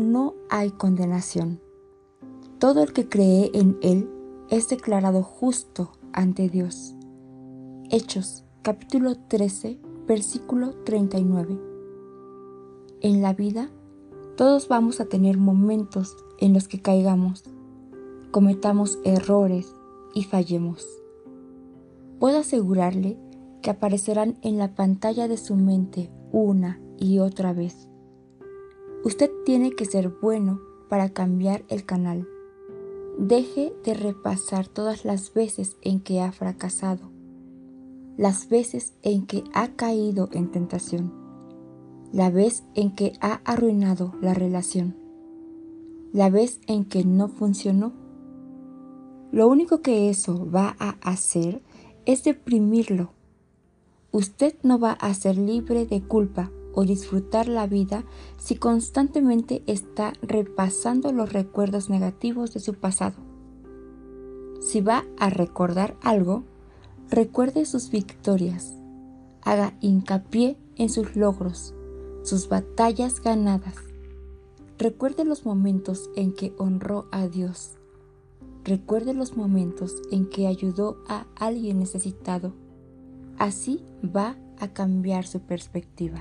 no hay condenación. Todo el que cree en Él es declarado justo ante Dios. Hechos capítulo 13 versículo 39. En la vida, todos vamos a tener momentos en los que caigamos, cometamos errores y fallemos. Puedo asegurarle que aparecerán en la pantalla de su mente una y otra vez. Usted tiene que ser bueno para cambiar el canal. Deje de repasar todas las veces en que ha fracasado, las veces en que ha caído en tentación, la vez en que ha arruinado la relación, la vez en que no funcionó. Lo único que eso va a hacer es deprimirlo Usted no va a ser libre de culpa o disfrutar la vida si constantemente está repasando los recuerdos negativos de su pasado. Si va a recordar algo, recuerde sus victorias, haga hincapié en sus logros, sus batallas ganadas. Recuerde los momentos en que honró a Dios. Recuerde los momentos en que ayudó a alguien necesitado Así va a cambiar su perspectiva.